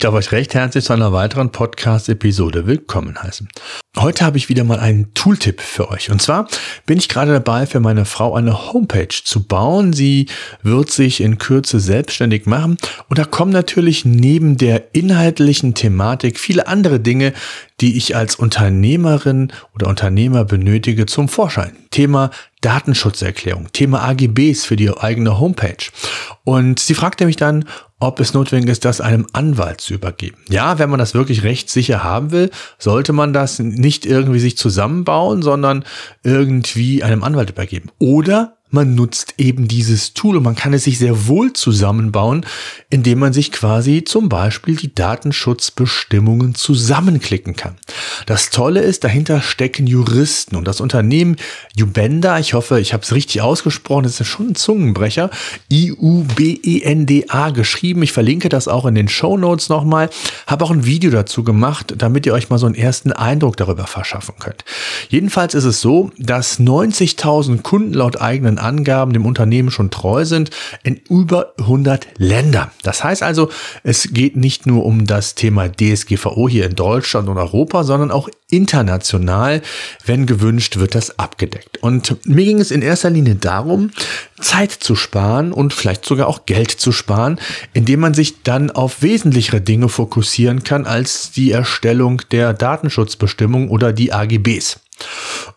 darf euch recht herzlich zu einer weiteren Podcast-Episode willkommen heißen. Heute habe ich wieder mal einen Tooltip für euch. Und zwar bin ich gerade dabei, für meine Frau eine Homepage zu bauen. Sie wird sich in Kürze selbstständig machen. Und da kommen natürlich neben der inhaltlichen Thematik viele andere Dinge, die ich als Unternehmerin oder Unternehmer benötige zum Vorschein. Thema Datenschutzerklärung, Thema AGBs für die eigene Homepage. Und sie fragte mich dann, ob es notwendig ist, das einem Anwalt zu übergeben. Ja, wenn man das wirklich rechtssicher haben will, sollte man das nicht irgendwie sich zusammenbauen, sondern irgendwie einem Anwalt übergeben. Oder man nutzt eben dieses Tool und man kann es sich sehr wohl zusammenbauen, indem man sich quasi zum Beispiel die Datenschutzbestimmungen zusammenklicken kann. Das Tolle ist, dahinter stecken Juristen und das Unternehmen Ubenda, ich hoffe, ich habe es richtig ausgesprochen, das ist schon ein Zungenbrecher, I-U-B-E-N-D-A geschrieben. Ich verlinke das auch in den Show Notes nochmal, habe auch ein Video dazu gemacht, damit ihr euch mal so einen ersten Eindruck darüber verschaffen könnt. Jedenfalls ist es so, dass 90.000 Kunden laut eigenen Angaben dem Unternehmen schon treu sind, in über 100 Ländern. Das heißt also, es geht nicht nur um das Thema DSGVO hier in Deutschland und Europa, sondern auch international, wenn gewünscht, wird das abgedeckt. Und mir ging es in erster Linie darum, Zeit zu sparen und vielleicht sogar auch Geld zu sparen, indem man sich dann auf wesentlichere Dinge fokussieren kann als die Erstellung der Datenschutzbestimmung oder die AGBs.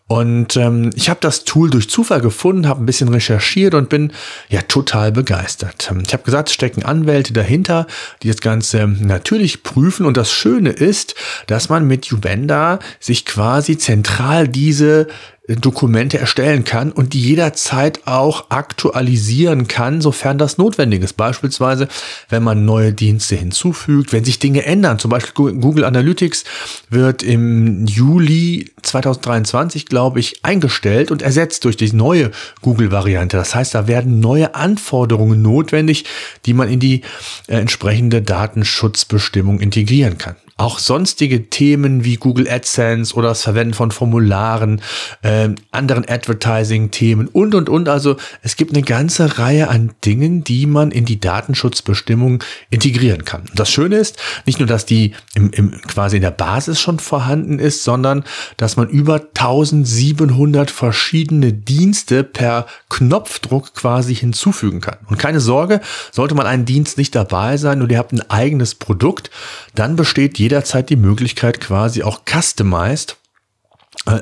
Und ähm, ich habe das Tool durch Zufall gefunden, habe ein bisschen recherchiert und bin ja total begeistert. Ich habe gesagt, es stecken Anwälte dahinter, die das Ganze natürlich prüfen. Und das Schöne ist, dass man mit Ubenda sich quasi zentral diese Dokumente erstellen kann und die jederzeit auch aktualisieren kann, sofern das notwendig ist. Beispielsweise, wenn man neue Dienste hinzufügt, wenn sich Dinge ändern. Zum Beispiel Google Analytics wird im Juli 2023, glaube ich, eingestellt und ersetzt durch die neue Google-Variante. Das heißt, da werden neue Anforderungen notwendig, die man in die äh, entsprechende Datenschutzbestimmung integrieren kann auch sonstige Themen wie Google AdSense oder das Verwenden von Formularen, äh, anderen Advertising-Themen und, und, und. Also es gibt eine ganze Reihe an Dingen, die man in die Datenschutzbestimmung integrieren kann. Das Schöne ist, nicht nur, dass die im, im, quasi in der Basis schon vorhanden ist, sondern dass man über 1700 verschiedene Dienste per Knopfdruck quasi hinzufügen kann. Und keine Sorge, sollte man einen Dienst nicht dabei sein und ihr habt ein eigenes Produkt, dann besteht jederzeit die Möglichkeit, quasi auch customized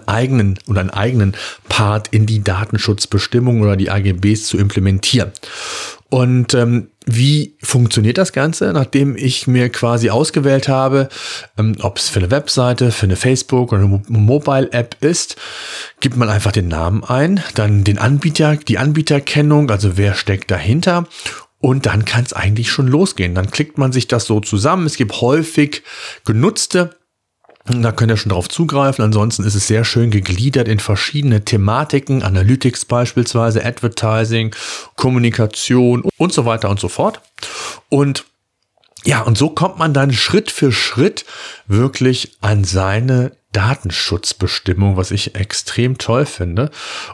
eigenen oder einen eigenen Part in die Datenschutzbestimmung oder die AGBs zu implementieren. Und ähm, wie funktioniert das Ganze, nachdem ich mir quasi ausgewählt habe, ähm, ob es für eine Webseite, für eine Facebook oder eine Mobile-App ist, gibt man einfach den Namen ein, dann den Anbieter, die Anbieterkennung, also wer steckt dahinter und dann kann es eigentlich schon losgehen. Dann klickt man sich das so zusammen. Es gibt häufig genutzte da könnt ihr schon drauf zugreifen. Ansonsten ist es sehr schön gegliedert in verschiedene Thematiken, Analytics beispielsweise, Advertising, Kommunikation und so weiter und so fort. Und ja, und so kommt man dann Schritt für Schritt wirklich an seine Datenschutzbestimmung, was ich extrem toll finde.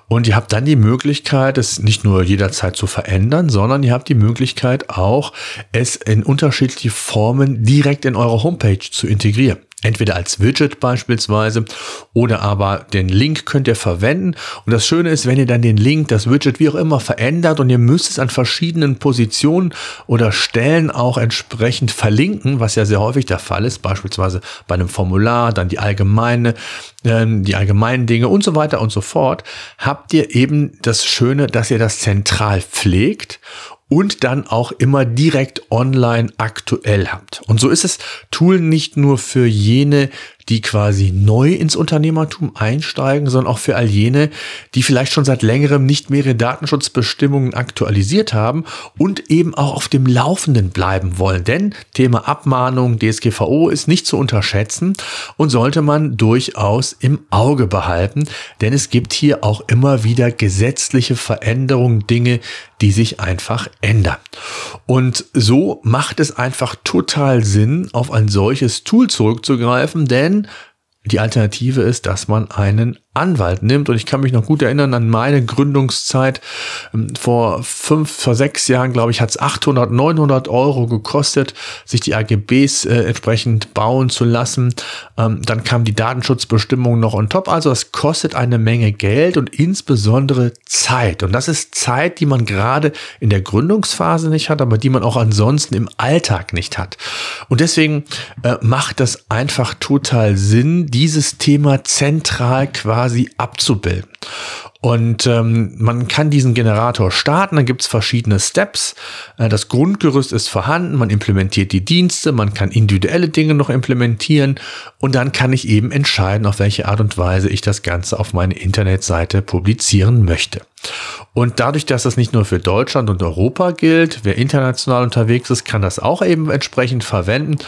Und ihr habt dann die Möglichkeit, es nicht nur jederzeit zu verändern, sondern ihr habt die Möglichkeit auch, es in unterschiedliche Formen direkt in eure Homepage zu integrieren. Entweder als Widget beispielsweise oder aber den Link könnt ihr verwenden. Und das Schöne ist, wenn ihr dann den Link, das Widget wie auch immer verändert und ihr müsst es an verschiedenen Positionen oder Stellen auch entsprechend verlinken, was ja sehr häufig der Fall ist, beispielsweise bei einem Formular, dann die allgemeine, äh, die allgemeinen Dinge und so weiter und so fort, habt ihr eben das Schöne, dass ihr das zentral pflegt und dann auch immer direkt online aktuell habt. Und so ist es Tool nicht nur für jene, die quasi neu ins Unternehmertum einsteigen, sondern auch für all jene, die vielleicht schon seit längerem nicht mehr ihre Datenschutzbestimmungen aktualisiert haben und eben auch auf dem Laufenden bleiben wollen. Denn Thema Abmahnung, DSGVO ist nicht zu unterschätzen und sollte man durchaus im Auge behalten, denn es gibt hier auch immer wieder gesetzliche Veränderungen, Dinge, die sich einfach ändern. Und so macht es einfach total Sinn, auf ein solches Tool zurückzugreifen, denn Die Alternative ist, dass man einen Anwalt nimmt. Und ich kann mich noch gut erinnern an meine Gründungszeit. Ähm, vor fünf, vor sechs Jahren, glaube ich, hat es 800, 900 Euro gekostet, sich die AGBs äh, entsprechend bauen zu lassen. Ähm, dann kam die Datenschutzbestimmung noch on top. Also es kostet eine Menge Geld und insbesondere Zeit. Und das ist Zeit, die man gerade in der Gründungsphase nicht hat, aber die man auch ansonsten im Alltag nicht hat. Und deswegen äh, macht das einfach total Sinn, dieses Thema zentral quasi quasi abzubilden. Und ähm, man kann diesen Generator starten, dann gibt es verschiedene Steps. Äh, das Grundgerüst ist vorhanden, man implementiert die Dienste, man kann individuelle Dinge noch implementieren und dann kann ich eben entscheiden, auf welche Art und Weise ich das Ganze auf meine Internetseite publizieren möchte. Und dadurch, dass das nicht nur für Deutschland und Europa gilt, wer international unterwegs ist, kann das auch eben entsprechend verwenden.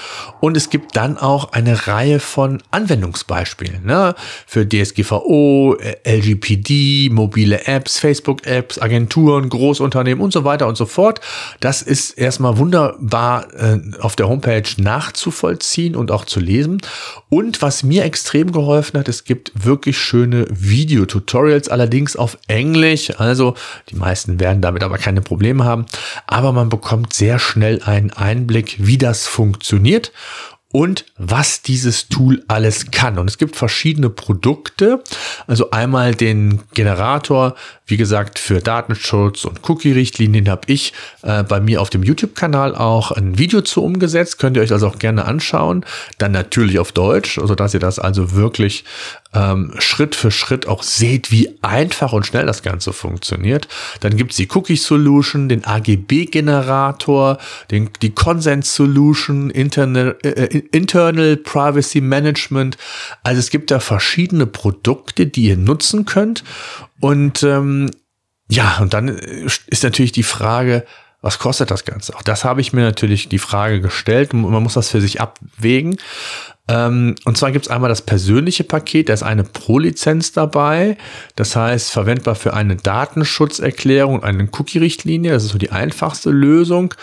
Und es gibt dann auch eine Reihe von Anwendungsbeispielen ne? für DSGVO, LGPD, mobile Apps, Facebook-Apps, Agenturen, Großunternehmen und so weiter und so fort. Das ist erstmal wunderbar äh, auf der Homepage nachzuvollziehen und auch zu lesen. Und was mir extrem geholfen hat, es gibt wirklich schöne Videotutorials, allerdings auf Englisch. Also die meisten werden damit aber keine Probleme haben. Aber man bekommt sehr schnell einen Einblick, wie das funktioniert und was dieses Tool alles kann. Und es gibt verschiedene Produkte. Also einmal den Generator, wie gesagt, für Datenschutz und Cookie-Richtlinien habe ich äh, bei mir auf dem YouTube-Kanal auch ein Video zu umgesetzt. Könnt ihr euch also auch gerne anschauen. Dann natürlich auf Deutsch, also dass ihr das also wirklich ähm, Schritt für Schritt auch seht, wie einfach und schnell das Ganze funktioniert. Dann gibt's die Cookie Solution, den AGB-Generator, die Consent Solution, Internal, äh, Internal Privacy Management. Also es gibt da verschiedene Produkte, die ihr nutzen könnt. Und ähm, ja, und dann ist natürlich die Frage, was kostet das Ganze? Auch das habe ich mir natürlich die Frage gestellt man muss das für sich abwägen. Ähm, und zwar gibt es einmal das persönliche Paket, da ist eine Pro-Lizenz dabei, das heißt verwendbar für eine Datenschutzerklärung eine Cookie-Richtlinie, das ist so die einfachste Lösung.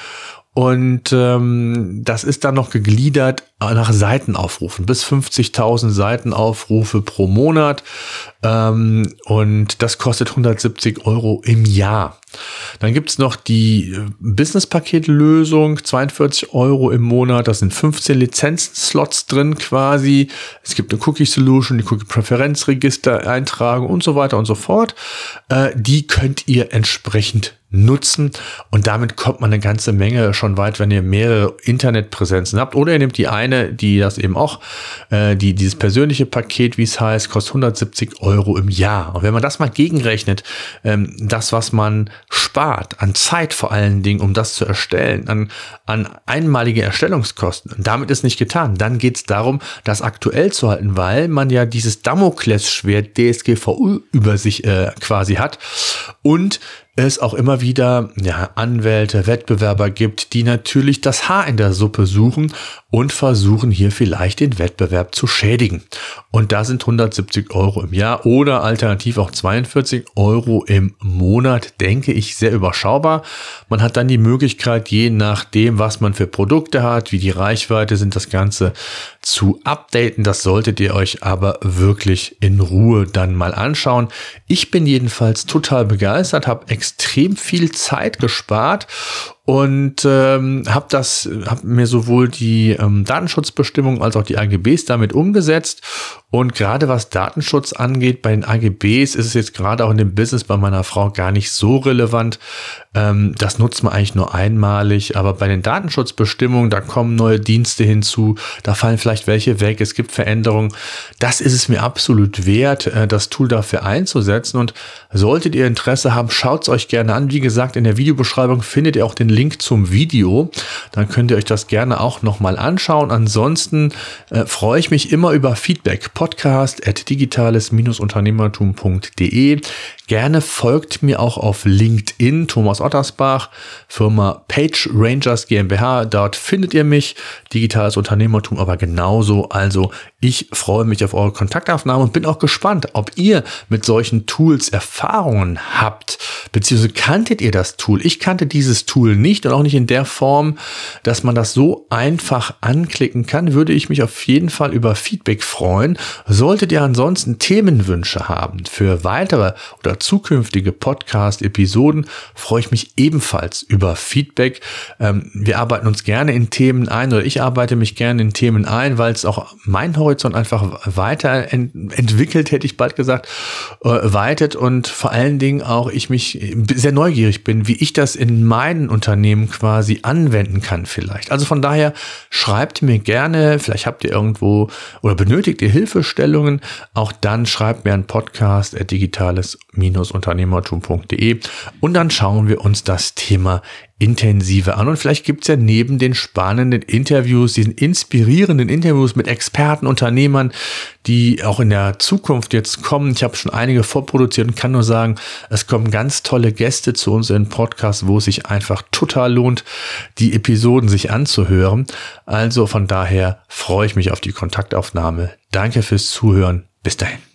Und ähm, das ist dann noch gegliedert nach Seitenaufrufen, bis 50.000 Seitenaufrufe pro Monat. Ähm, und das kostet 170 Euro im Jahr. Dann gibt's noch die äh, Business-Paket-Lösung, 42 Euro im Monat. Da sind 15 Lizenzslots drin quasi. Es gibt eine Cookie-Solution, die Cookie-Präferenzregister eintragen und so weiter und so fort. Äh, die könnt ihr entsprechend nutzen. Und damit kommt man eine ganze Menge schon weit, wenn ihr mehrere Internetpräsenzen habt. Oder ihr nehmt die eine, die das eben auch, äh, die dieses persönliche Paket, wie es heißt, kostet 170 Euro im Jahr. Und wenn man das mal gegenrechnet, ähm, das, was man spart an Zeit vor allen Dingen, um das zu erstellen, an, an einmalige Erstellungskosten, und damit ist nicht getan, dann geht es darum, das aktuell zu halten, weil man ja dieses Damoklesschwert DSGVO über sich äh, quasi hat. Und es auch immer wieder ja, Anwälte, Wettbewerber gibt, die natürlich das Haar in der Suppe suchen und versuchen hier vielleicht den Wettbewerb zu schädigen. Und da sind 170 Euro im Jahr oder alternativ auch 42 Euro im Monat, denke ich, sehr überschaubar. Man hat dann die Möglichkeit, je nachdem, was man für Produkte hat, wie die Reichweite sind, das Ganze zu updaten. Das solltet ihr euch aber wirklich in Ruhe dann mal anschauen. Ich bin jedenfalls total begeistert, habe extrem viel Zeit gespart und ähm, habe das, habe mir sowohl die ähm, Datenschutzbestimmungen als auch die AGBs damit umgesetzt. Und gerade was Datenschutz angeht, bei den AGBs ist es jetzt gerade auch in dem Business bei meiner Frau gar nicht so relevant. Ähm, das nutzt man eigentlich nur einmalig. Aber bei den Datenschutzbestimmungen, da kommen neue Dienste hinzu, da fallen vielleicht welche weg, es gibt Veränderungen. Das ist es mir absolut wert, äh, das Tool dafür einzusetzen. Und solltet ihr Interesse haben, schaut es euch gerne an. Wie gesagt, in der Videobeschreibung findet ihr auch den Link zum Video. Dann könnt ihr euch das gerne auch nochmal anschauen. Ansonsten äh, freue ich mich immer über Feedback. Podcast at digitales-unternehmertum.de. Gerne folgt mir auch auf LinkedIn, Thomas Ottersbach, Firma Page Rangers GmbH. Dort findet ihr mich, digitales Unternehmertum, aber genauso. Also ich freue mich auf eure Kontaktaufnahme und bin auch gespannt, ob ihr mit solchen Tools Erfahrungen habt, beziehungsweise kanntet ihr das Tool? Ich kannte dieses Tool nicht nicht und auch nicht in der Form, dass man das so einfach anklicken kann, würde ich mich auf jeden Fall über Feedback freuen. Solltet ihr ansonsten Themenwünsche haben für weitere oder zukünftige Podcast-Episoden, freue ich mich ebenfalls über Feedback. Ähm, wir arbeiten uns gerne in Themen ein oder ich arbeite mich gerne in Themen ein, weil es auch mein Horizont einfach weiterentwickelt, hätte ich bald gesagt, äh, weitet und vor allen Dingen auch ich mich sehr neugierig bin, wie ich das in meinen Unternehmen quasi anwenden kann vielleicht. Also von daher schreibt mir gerne, vielleicht habt ihr irgendwo oder benötigt ihr Hilfestellungen, auch dann schreibt mir ein Podcast digitales-unternehmertum.de und dann schauen wir uns das Thema intensiver an. Und vielleicht gibt's ja neben den spannenden Interviews, diesen inspirierenden Interviews mit Experten, Unternehmern, die auch in der Zukunft jetzt kommen. Ich habe schon einige vorproduziert und kann nur sagen, es kommen ganz tolle Gäste zu uns in Podcast, wo es sich einfach total lohnt, die Episoden sich anzuhören. Also von daher freue ich mich auf die Kontaktaufnahme. Danke fürs Zuhören. Bis dahin.